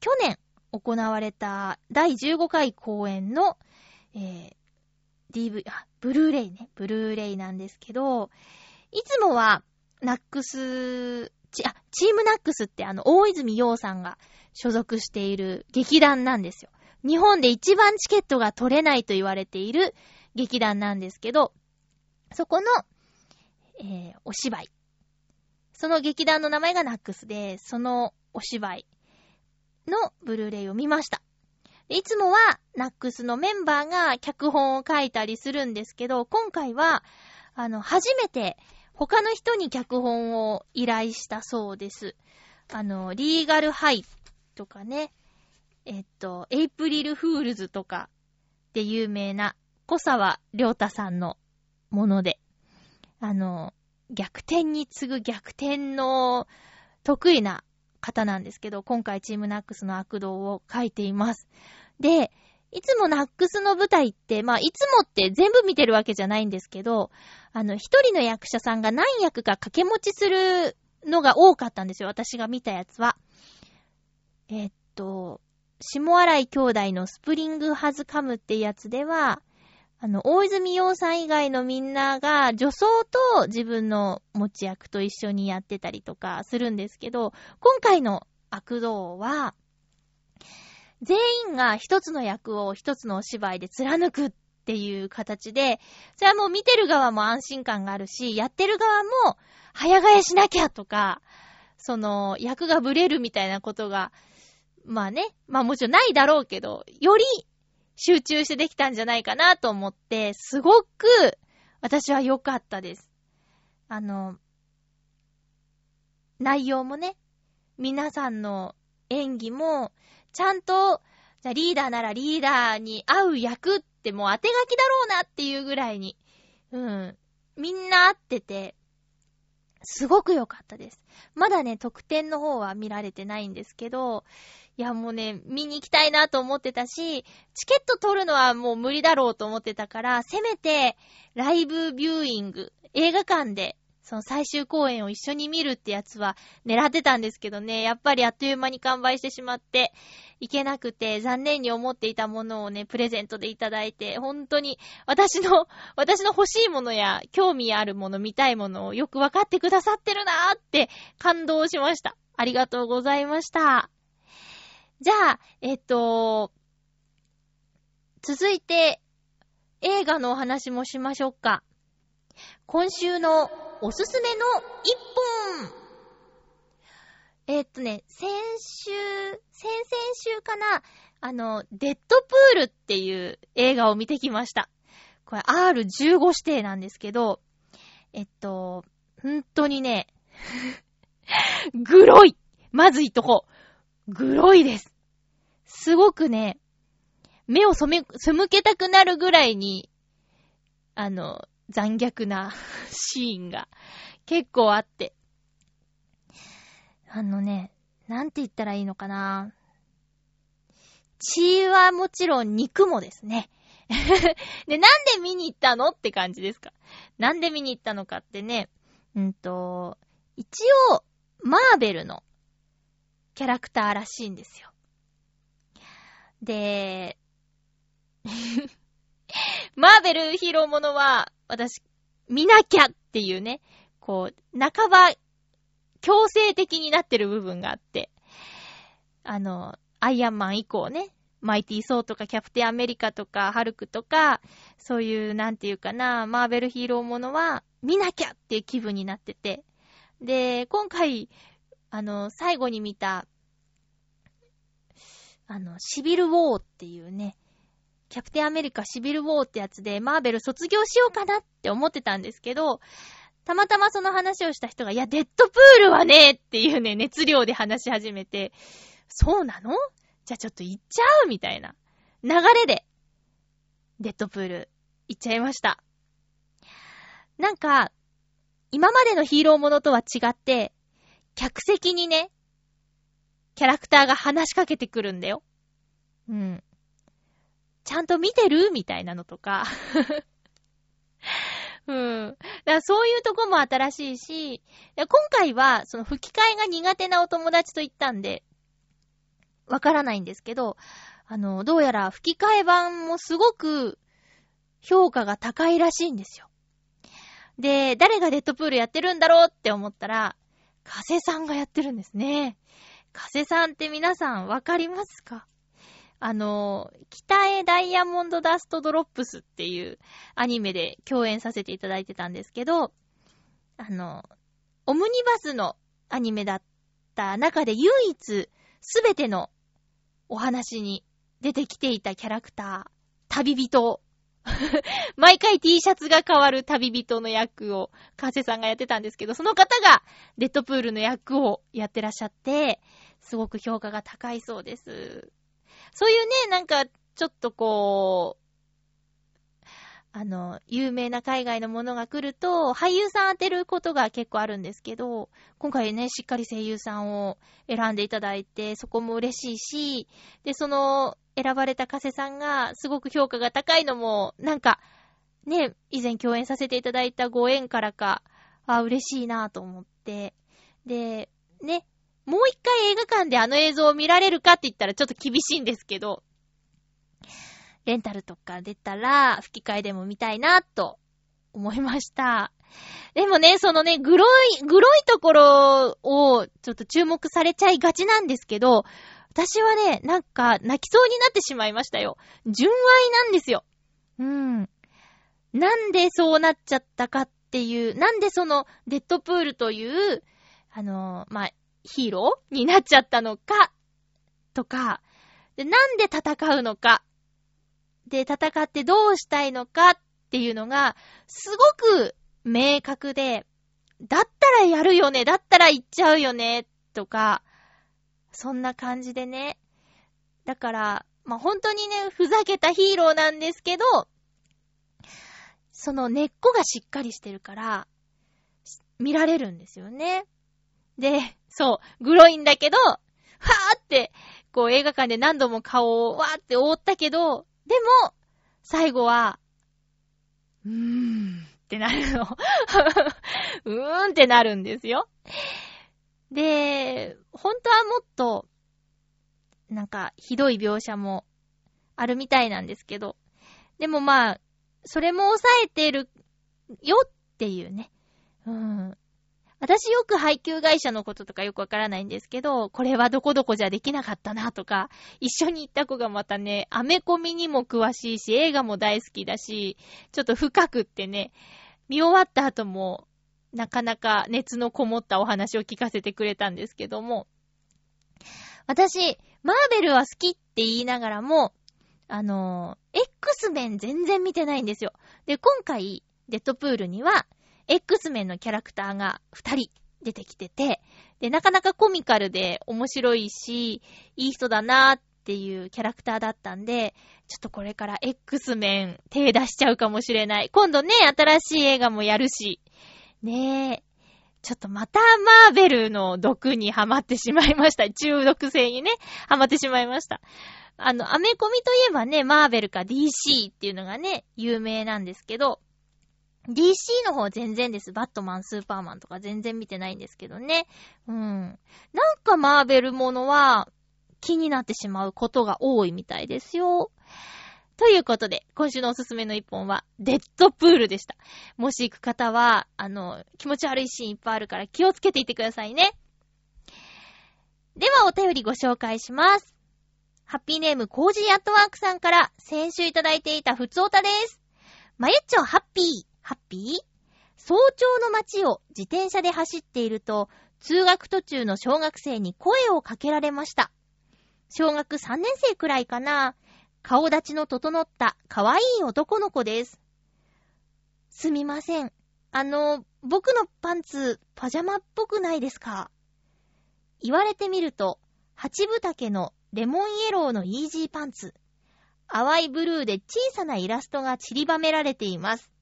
去年行われた第15回公演の、えー、DV、あ、ブルーレイね。ブルーレイなんですけど、いつもは、ナックス、ち、あ、チームナックスってあの、大泉洋さんが所属している劇団なんですよ。日本で一番チケットが取れないと言われている劇団なんですけど、そこの、えー、お芝居。その劇団の名前がナックスで、そのお芝居のブルーレイを見ました。いつもは、ナックスのメンバーが脚本を書いたりするんですけど、今回は、あの、初めて他の人に脚本を依頼したそうです。あの、リーガルハイとかね、えっと、エイプリルフールズとかで有名な古沢良太さんのもので、あの、逆転に次ぐ逆転の得意な方なんですけど、今回チームナックスの悪童を書いています。で、いつもナックスの舞台って、まあ、いつもって全部見てるわけじゃないんですけど、あの、一人の役者さんが何役か掛け持ちするのが多かったんですよ。私が見たやつは。えっと、下洗い兄弟のスプリングハズカムってやつでは、あの、大泉洋さん以外のみんなが女装と自分の持ち役と一緒にやってたりとかするんですけど、今回の悪道は、全員が一つの役を一つのお芝居で貫くっっていう形で、それはもう見てる側も安心感があるし、やってる側も早替えしなきゃとか、その役がブレるみたいなことが、まあね、まあもちろんないだろうけど、より集中してできたんじゃないかなと思って、すごく私は良かったです。あの、内容もね、皆さんの演技も、ちゃんと、じゃリーダーならリーダーに合う役ってもう当て書きだろうなっていうぐらいに、うん、みんな会ってて、すごく良かったです。まだね、特典の方は見られてないんですけど、いやもうね、見に行きたいなと思ってたし、チケット取るのはもう無理だろうと思ってたから、せめて、ライブビューイング、映画館でその最終公演を一緒に見るってやつは狙ってたんですけどね、やっぱりあっという間に完売してしまって、いけなくて残念に思っていたものをね、プレゼントでいただいて、本当に私の、私の欲しいものや興味あるもの、見たいものをよくわかってくださってるなーって感動しました。ありがとうございました。じゃあ、えっと、続いて、映画のお話もしましょうか。今週のおすすめの一本えー、っとね、先週、先々週かな、あの、デッドプールっていう映画を見てきました。これ R15 指定なんですけど、えっと、本当にね、グロいまずいとこ。グロいです。すごくね、目を染め、背けたくなるぐらいに、あの、残虐な シーンが結構あって。あのね、なんて言ったらいいのかな。血はもちろん肉もですね。で、なんで見に行ったのって感じですか。なんで見に行ったのかってね、うんと、一応、マーベルのキャラクターらしいんですよ。で、マーベルヒーローものは、私、見なきゃっていうね、こう、半ば、強制的になってる部分があって、あの、アイアンマン以降ね、マイティー・ソーとかキャプテンアメリカとかハルクとか、そういう、なんていうかな、マーベルヒーローものは見なきゃっていう気分になってて。で、今回、あの、最後に見た、あの、シビル・ウォーっていうね、キャプテンアメリカシビルウォーってやつでマーベル卒業しようかなって思ってたんですけど、たまたまその話をした人が、いや、デッドプールはねっていうね、熱量で話し始めて、そうなの？じゃあちょっと行っちゃう？みたいな流れで、デッドプール行っちゃいました。なんか、今までのヒーローものとは違って、客席にね、キャラクターが話しかけてくるんだよ。うん。ちゃんと見てる？みたいなのとか うん。だからそういうとこも新しいし、今回はその吹き替えが苦手なお友達と言ったんで、わからないんですけど、あの、どうやら吹き替え版もすごく評価が高いらしいんですよ。で、誰がデッドプールやってるんだろうって思ったら、加瀬さんがやってるんですね。加瀬さんって皆さんわかりますか？あの、北へダイヤモンドダストドロップスっていうアニメで共演させていただいてたんですけど、あの、オムニバスのアニメだった中で唯一すべてのお話に出てきていたキャラクター、旅人。毎回 T シャツが変わる旅人の役を、カセさんがやってたんですけど、その方がデッドプールの役をやってらっしゃって、すごく評価が高いそうです。そういうね、なんか、ちょっとこう、あの、有名な海外のものが来ると、俳優さん当てることが結構あるんですけど、今回ね、しっかり声優さんを選んでいただいて、そこも嬉しいし、で、その、選ばれた加瀬さんがすごく評価が高いのも、なんか、ね、以前共演させていただいたご縁からか、あ、嬉しいなと思って。で、ね、もう一回映画館であの映像を見られるかって言ったらちょっと厳しいんですけど、レンタルとか出たら吹き替えでも見たいなと思いました。でもね、そのね、グロい、グロいところをちょっと注目されちゃいがちなんですけど、私はね、なんか泣きそうになってしまいましたよ。純愛なんですよ。うん。なんでそうなっちゃったかっていう、なんでそのデッドプールという、あのまあ、ヒーローになっちゃったのか、とか、で、なんで戦うのか、で、戦ってどうしたいのかっていうのが、すごく明確で、だったらやるよね、だったら行っちゃうよね、とか、そんな感じでね。だから、まあ、本当にね、ふざけたヒーローなんですけど、その根っこがしっかりしてるから、見られるんですよね。で、そう、グロいんだけど、はーって、こう映画館で何度も顔をわーって覆ったけど、でも、最後は、うーんってなるの。うーんってなるんですよ。で、本当はもっと、なんか、ひどい描写もあるみたいなんですけど、でもまあ、それも抑えてるよっていうね。うん。私よく配給会社のこととかよくわからないんですけど、これはどこどこじゃできなかったなとか、一緒に行った子がまたね、アメコミにも詳しいし、映画も大好きだし、ちょっと深くってね、見終わった後も、なかなか熱のこもったお話を聞かせてくれたんですけども、私、マーベルは好きって言いながらも、あの、X メン全然見てないんですよ。で、今回、デッドプールには、X メンのキャラクターが2人出てきてて、で、なかなかコミカルで面白いし、いい人だなーっていうキャラクターだったんで、ちょっとこれから X メン手出しちゃうかもしれない。今度ね、新しい映画もやるし、ねえ、ちょっとまたマーベルの毒にハマってしまいました。中毒性にね、ハマってしまいました。あの、アメコミといえばね、マーベルか DC っていうのがね、有名なんですけど、DC の方全然です。バットマン、スーパーマンとか全然見てないんですけどね。うん。なんかマーベルものは気になってしまうことが多いみたいですよ。ということで、今週のおすすめの一本は、デッドプールでした。もし行く方は、あの、気持ち悪いシーンいっぱいあるから気をつけていてくださいね。では、お便りご紹介します。ハッピーネームコージーアットワークさんから先週いただいていたふつおたです。まゆっちょハッピー。ハッピー？早朝の街を自転車で走っていると、通学途中の小学生に声をかけられました。小学3年生くらいかな。顔立ちの整った可愛い男の子です。すみません。あの、僕のパンツ、パジャマっぽくないですか？言われてみると、八分丈のレモンイエローのイージーパンツ。淡いブルーで小さなイラストが散りばめられています。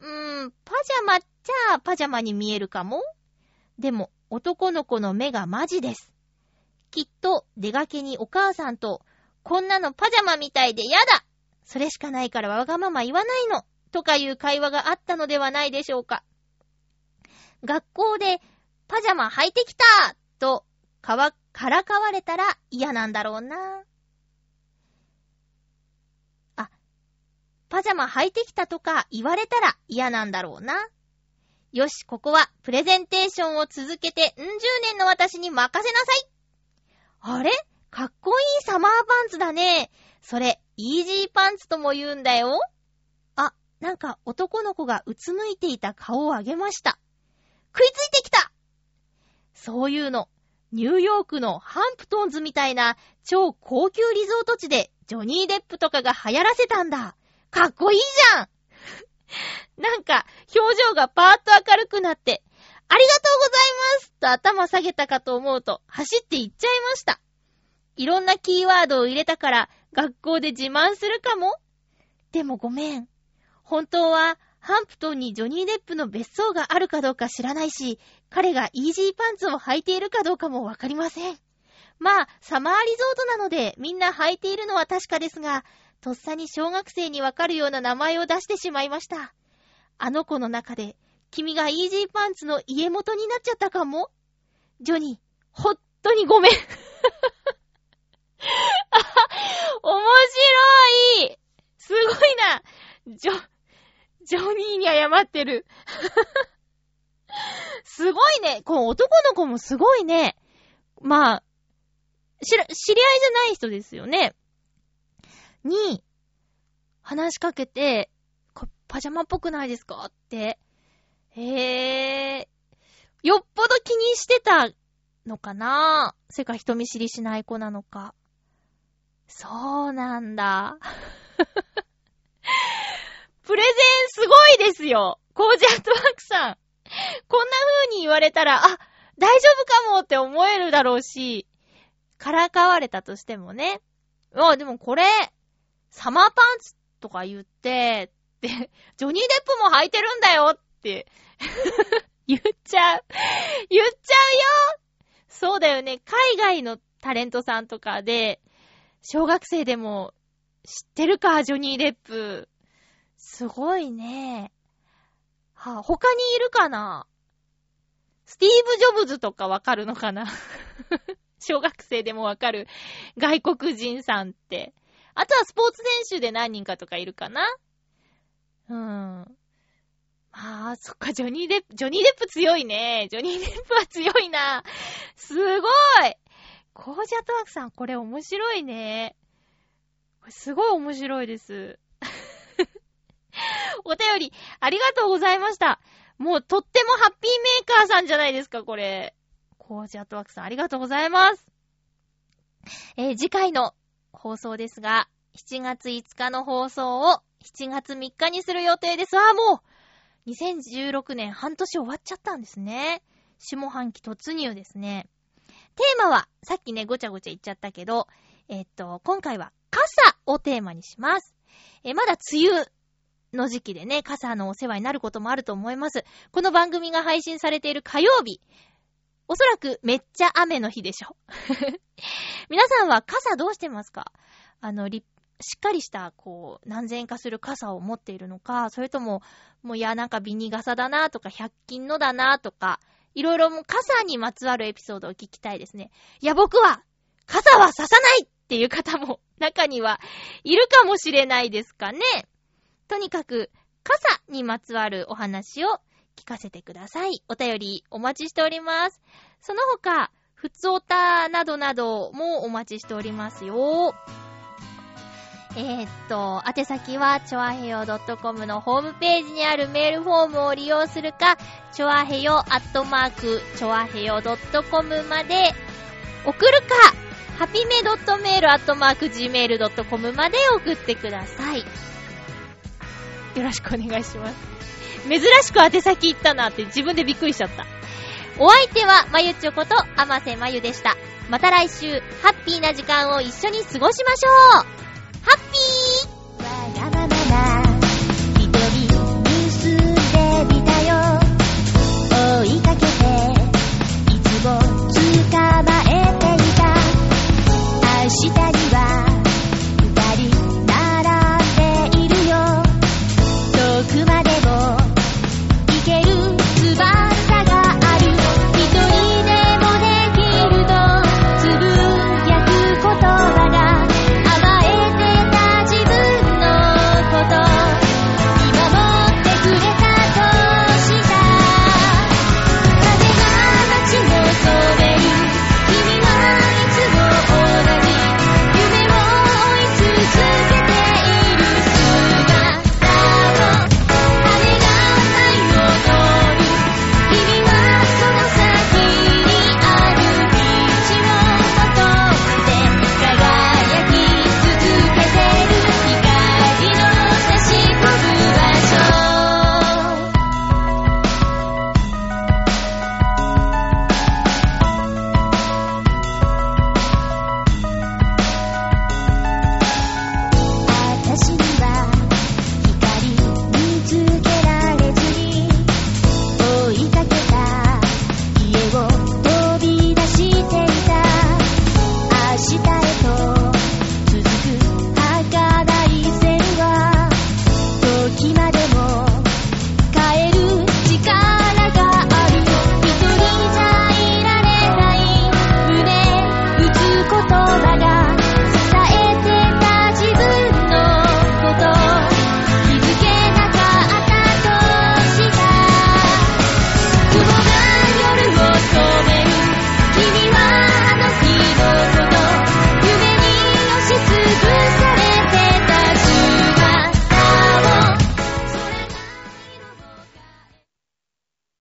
うーん、パジャマっちゃパジャマに見えるかもでも、男の子の目がマジです。きっと、出がけにお母さんと、こんなのパジャマみたいでやだそれしかないからわがまま言わないのとかいう会話があったのではないでしょうか。学校で、パジャマ履いてきたと、かわ、からかわれたら嫌なんだろうな。パジャマ履いてきたとか言われたら嫌なんだろうな。よし、ここはプレゼンテーションを続けて、ん十年の私に任せなさいあれ？かっこいいサマーパンツだね。それ、イージーパンツとも言うんだよ。あ、なんか男の子がうつむいていた顔を上げました。食いついてきたそういうの、ニューヨークのハンプトンズみたいな超高級リゾート地でジョニー・デップとかが流行らせたんだ。かっこいいじゃん なんか、表情がパーッと明るくなって、ありがとうございますと頭下げたかと思うと、走って行っちゃいました。いろんなキーワードを入れたから、学校で自慢するかもでもごめん。本当は、ハンプトンにジョニー・デップの別荘があるかどうか知らないし、彼がイージーパンツを履いているかどうかもわかりません。まあ、サマーリゾートなのでみんな履いているのは確かですが、とっさに小学生にわかるような名前を出してしまいました。あの子の中で、君がイージーパンツの家元になっちゃったかも？ジョニー、ほっとにごめん。あ 面白いすごいなジョ、ジョニーに謝ってる。すごいね。この男の子もすごいね。まあ、知ら、知り合いじゃない人ですよね。に、話しかけて、パジャマっぽくないですか？って。へえ。よっぽど気にしてたのかな？せか人見知りしない子なのか。そうなんだ。プレゼンすごいですよコージアットワークさん。こんな風に言われたら、あ、大丈夫かもって思えるだろうし、からかわれたとしてもね。あ、でもこれ、サマーパンツとか言って、って、ジョニー・デップも履いてるんだよって 言っちゃう。言っちゃうよそうだよね。海外のタレントさんとかで、小学生でも知ってるか、ジョニー・デップ。すごいね。はあ、他にいるかな？スティーブ・ジョブズとかわかるのかな？小学生でもわかる外国人さんって。あとはスポーツ選手で何人かとかいるかな？うん。まあ、そっか、ジョニーデップ、ジョニーデップ強いね。ジョニーデップは強いな。すごいコージャトワークさん、これ面白いね。これすごい面白いです。お便り、ありがとうございました。もうとってもハッピーメーカーさんじゃないですか、これ。コージアトワークさん、ありがとうございます。えー、次回の放送ですが、7月5日の放送を7月3日にする予定です。ああ、もう !2016 年半年終わっちゃったんですね。下半期突入ですね。テーマは、さっきね、ごちゃごちゃ言っちゃったけど、えっと、今回は傘をテーマにします。え、まだ梅雨の時期でね、傘のお世話になることもあると思います。この番組が配信されている火曜日、おそらくめっちゃ雨の日でしょ。皆さんは傘どうしてますか？あの、しっかりした、こう、何千円かする傘を持っているのか、それとも、もういや、なんかビニ傘だなとか、100均のだなとか、いろいろもう傘にまつわるエピソードを聞きたいですね。いや、僕は、傘は刺さないっていう方も中にはいるかもしれないですかね。とにかく、傘にまつわるお話を聞かせてください。お便りお待ちしております。その他、ふつおたなどなどもお待ちしておりますよ。えー、っと、宛先は、ちょあへよ .com のホームページにあるメールフォームを利用するか、ちょあへよアットマーク、ちょあへよ .com まで送るか、ハピメドットメールアットマーク gmail.com まで送ってください。よろしくお願いします。珍しく宛先行ったなって自分でびっくりしちゃった。お相手は、まゆちょこと、あませまゆでした。また来週、ハッピーな時間を一緒に過ごしましょうハッピーわがままな、一人結んでみたよ。追いかけて、いつも捕まえていた。明日に